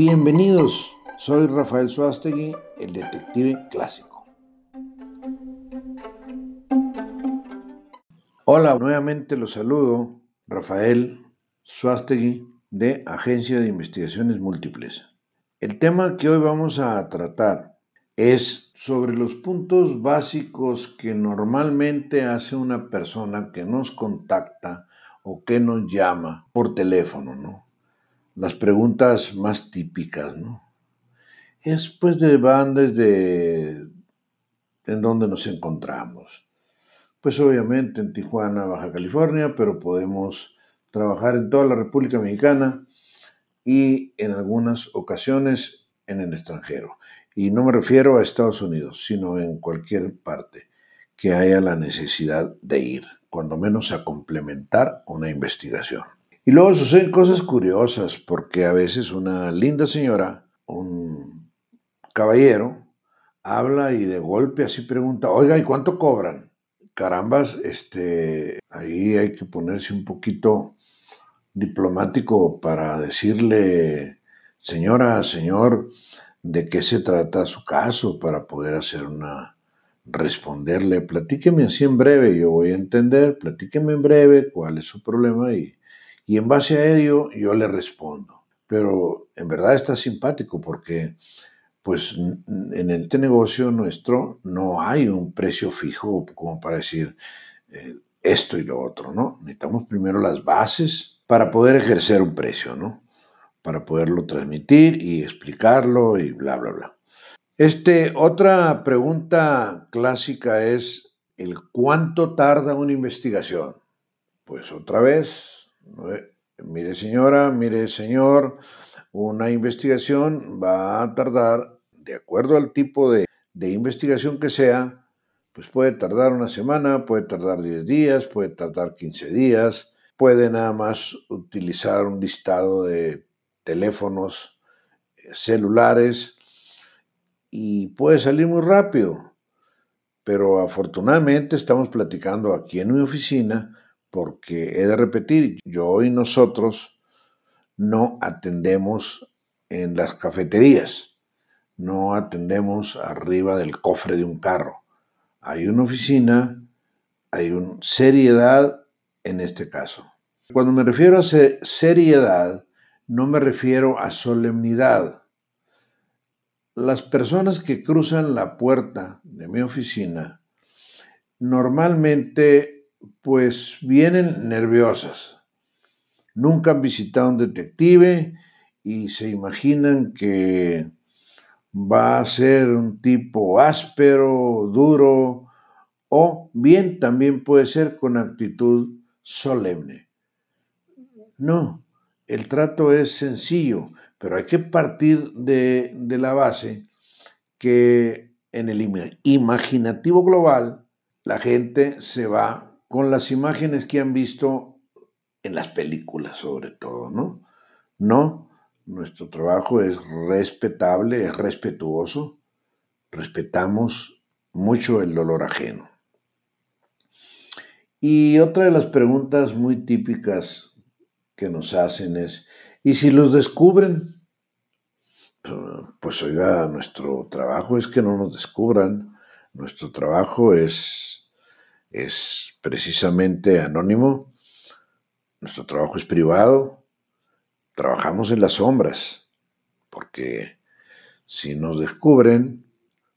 Bienvenidos, soy Rafael Suástegui, el detective clásico. Hola, nuevamente los saludo, Rafael Suástegui de Agencia de Investigaciones Múltiples. El tema que hoy vamos a tratar es sobre los puntos básicos que normalmente hace una persona que nos contacta o que nos llama por teléfono, ¿no? Las preguntas más típicas, ¿no? Es pues de van desde en dónde nos encontramos. Pues obviamente en Tijuana, Baja California, pero podemos trabajar en toda la República Mexicana y en algunas ocasiones en el extranjero. Y no me refiero a Estados Unidos, sino en cualquier parte que haya la necesidad de ir, cuando menos a complementar una investigación. Y luego suceden cosas curiosas, porque a veces una linda señora, un caballero, habla y de golpe así pregunta, oiga, ¿y cuánto cobran? Carambas, este, ahí hay que ponerse un poquito diplomático para decirle, señora, señor, de qué se trata su caso para poder hacer una, responderle, platíqueme así en breve, yo voy a entender, platíqueme en breve cuál es su problema y y en base a ello yo le respondo. Pero en verdad está simpático porque pues en este negocio nuestro no hay un precio fijo como para decir eh, esto y lo otro, ¿no? Necesitamos primero las bases para poder ejercer un precio, ¿no? Para poderlo transmitir y explicarlo y bla, bla, bla. Este, otra pregunta clásica es el cuánto tarda una investigación. Pues otra vez, Mire señora, mire señor, una investigación va a tardar, de acuerdo al tipo de, investigación que sea, pues puede tardar una semana, puede tardar 10 días, puede tardar 15 días, puede nada más utilizar un listado de teléfonos eh, celulares y puede salir muy rápido. Pero afortunadamente estamos platicando aquí en mi oficina porque he de repetir, yo y nosotros no atendemos en las cafeterías, no atendemos arriba del cofre de un carro. Hay una oficina, hay una seriedad en este caso. Cuando me refiero a seriedad, no me refiero a solemnidad. Las personas que cruzan la puerta de mi oficina normalmente pues vienen nerviosas. Nunca han visitado un detective y se imaginan que va a ser un tipo áspero, duro, o bien también puede ser con actitud solemne. No, el trato es sencillo, pero hay que partir de, la base que en el imaginativo global la gente se va con las imágenes que han visto en las películas sobre todo, ¿no? No, nuestro trabajo es respetable, es respetuoso, respetamos mucho el dolor ajeno. Y otra de las preguntas muy típicas que nos hacen es, ¿y si los descubren? Pues oiga, nuestro trabajo es que no nos descubran, nuestro trabajo es es precisamente anónimo, nuestro trabajo es privado, trabajamos en las sombras, porque si nos descubren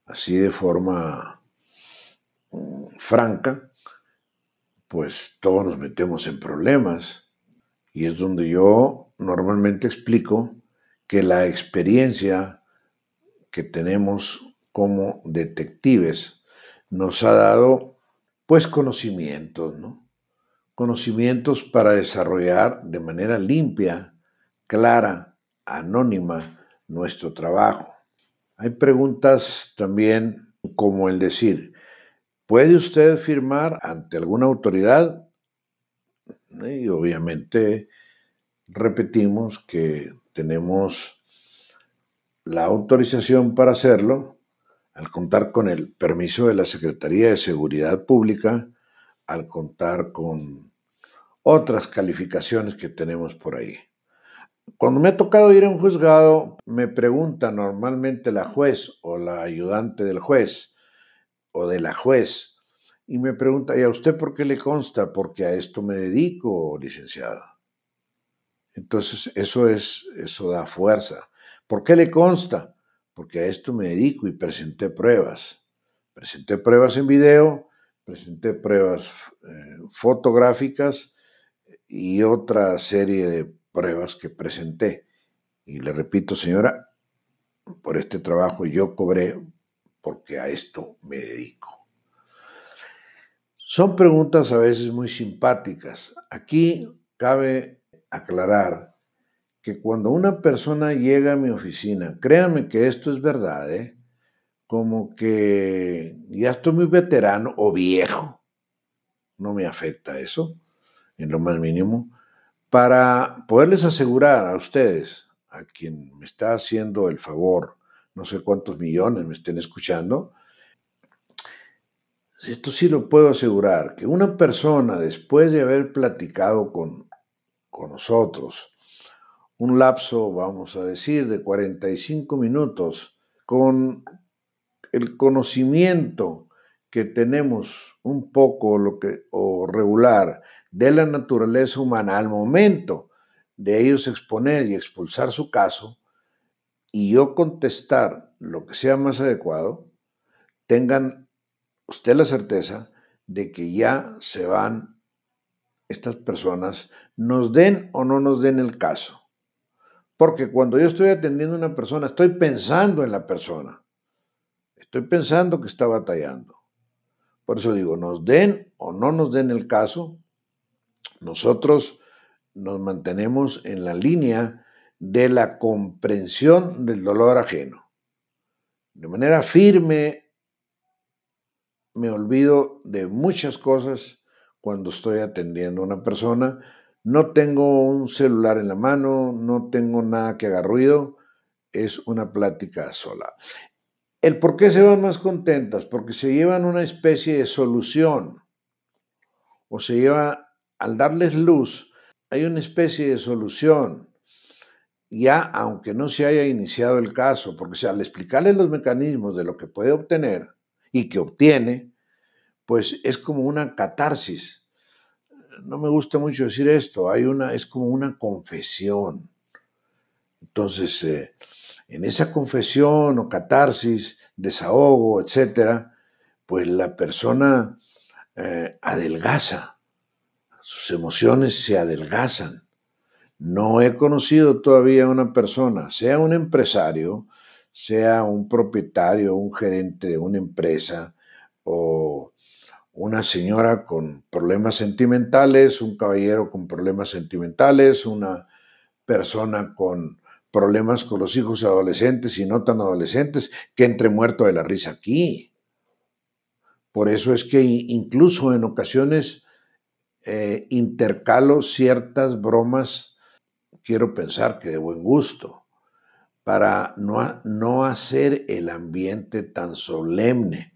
así de forma mm, franca, pues todos nos metemos en problemas. Y es donde yo normalmente explico que la experiencia que tenemos como detectives nos ha dado pues conocimientos, ¿no? Conocimientos para desarrollar de manera limpia, clara, anónima nuestro trabajo. Hay preguntas también como el decir, ¿puede usted firmar ante alguna autoridad? Y obviamente repetimos que tenemos la autorización para hacerlo, al contar con el permiso de la Secretaría de Seguridad Pública, al contar con otras calificaciones que tenemos por ahí. Cuando me ha tocado ir a un juzgado, me pregunta normalmente la juez o la ayudante del juez o de la juez, y me pregunta, ¿y a usted por qué le consta? Porque a esto me dedico, licenciado. Entonces, eso es, eso da fuerza. ¿Por qué le consta? Porque a esto me dedico y presenté pruebas. Presenté pruebas en video, presenté pruebas eh, fotográficas y otra serie de pruebas que presenté. Y le repito, señora, por este trabajo yo cobré porque a esto me dedico. Son preguntas a veces muy simpáticas. Aquí cabe aclarar que cuando una persona llega a mi oficina, créanme que esto es verdad, ¿eh? como que ya estoy muy veterano o viejo, no me afecta eso en lo más mínimo, para poderles asegurar a ustedes, a quien me está haciendo el favor, no sé cuántos millones me estén escuchando, esto sí lo puedo asegurar, que una persona después de haber platicado con, con nosotros, un lapso, vamos a decir, de 45 minutos, con el conocimiento que tenemos un poco lo que, o regular de la naturaleza humana al momento de ellos exponer y expulsar su caso y yo contestar lo que sea más adecuado, tengan usted la certeza de que ya se van estas personas, nos den o no nos den el caso. Porque cuando yo estoy atendiendo a una persona, estoy pensando en la persona. Estoy pensando que está batallando. Por eso digo, nos den o no nos den el caso, nosotros nos mantenemos en la línea de la comprensión del dolor ajeno. De manera firme me olvido de muchas cosas cuando estoy atendiendo a una persona. No tengo un celular en la mano, no tengo nada que haga ruido, es una plática sola. ¿El por qué se van más contentas? Porque se llevan una especie de solución o se lleva, al darles luz, hay una especie de solución. Ya, aunque no se haya iniciado el caso, porque al explicarles los mecanismos de lo que puede obtener y que obtiene, pues es como una catarsis. No me gusta mucho decir esto, hay una, es como una confesión. Entonces, eh, en esa confesión o catarsis, desahogo, etcétera, pues la persona eh, adelgaza, sus emociones se adelgazan. No he conocido todavía a una persona, sea un empresario, sea un propietario, un gerente de una empresa o una señora con problemas sentimentales, un caballero con problemas sentimentales, una persona con problemas con los hijos adolescentes y no tan adolescentes, que entre muerto de la risa aquí. Por eso es que incluso en ocasiones eh, intercalo ciertas bromas, quiero pensar que de buen gusto, para no, no hacer el ambiente tan solemne,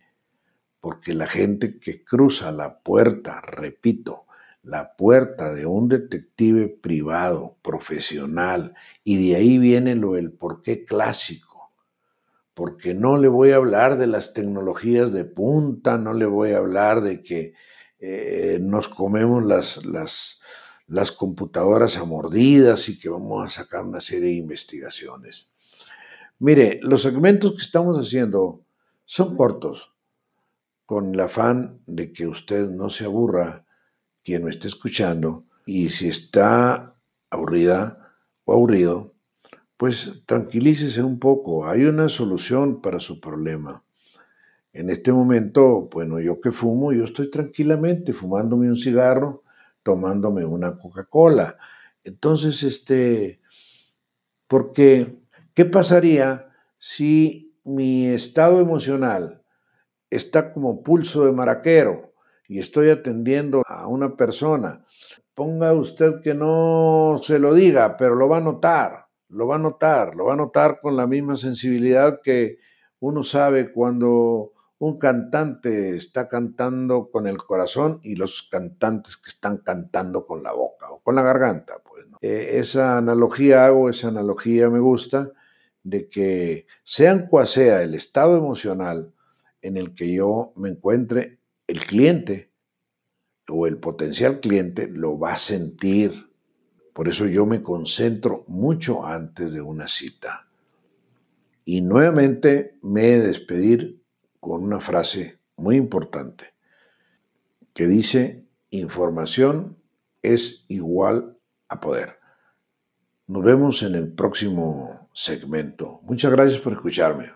porque la gente que cruza la puerta, repito, la puerta de un detective privado, profesional, y de ahí viene lo del porqué clásico, porque no le voy a hablar de las tecnologías de punta, no le voy a hablar de que eh, nos comemos las, las, las computadoras a mordidas y que vamos a sacar una serie de investigaciones. Mire, los segmentos que estamos haciendo son cortos, con el afán de que usted no se aburra quien me esté escuchando y si está aburrida o aburrido, pues tranquilícese un poco, hay una solución para su problema. En este momento, bueno, yo que fumo, yo estoy tranquilamente fumándome un cigarro, tomándome una Coca-Cola. Entonces, este, porque, ¿qué pasaría si mi estado emocional está como pulso de maraquero? y estoy atendiendo a una persona, ponga usted que no se lo diga, pero lo va a notar, lo va a notar, lo va a notar con la misma sensibilidad que uno sabe cuando un cantante está cantando con el corazón y los cantantes que están cantando con la boca o con la garganta. Pues, eh, esa analogía hago, esa analogía me gusta, de que sean cual sea el estado emocional en el que yo me encuentre, el cliente o el potencial cliente lo va a sentir. Por eso yo me concentro mucho antes de una cita. Y nuevamente me he de despedir con una frase muy importante que dice, información es igual a poder. Nos vemos en el próximo segmento. Muchas gracias por escucharme.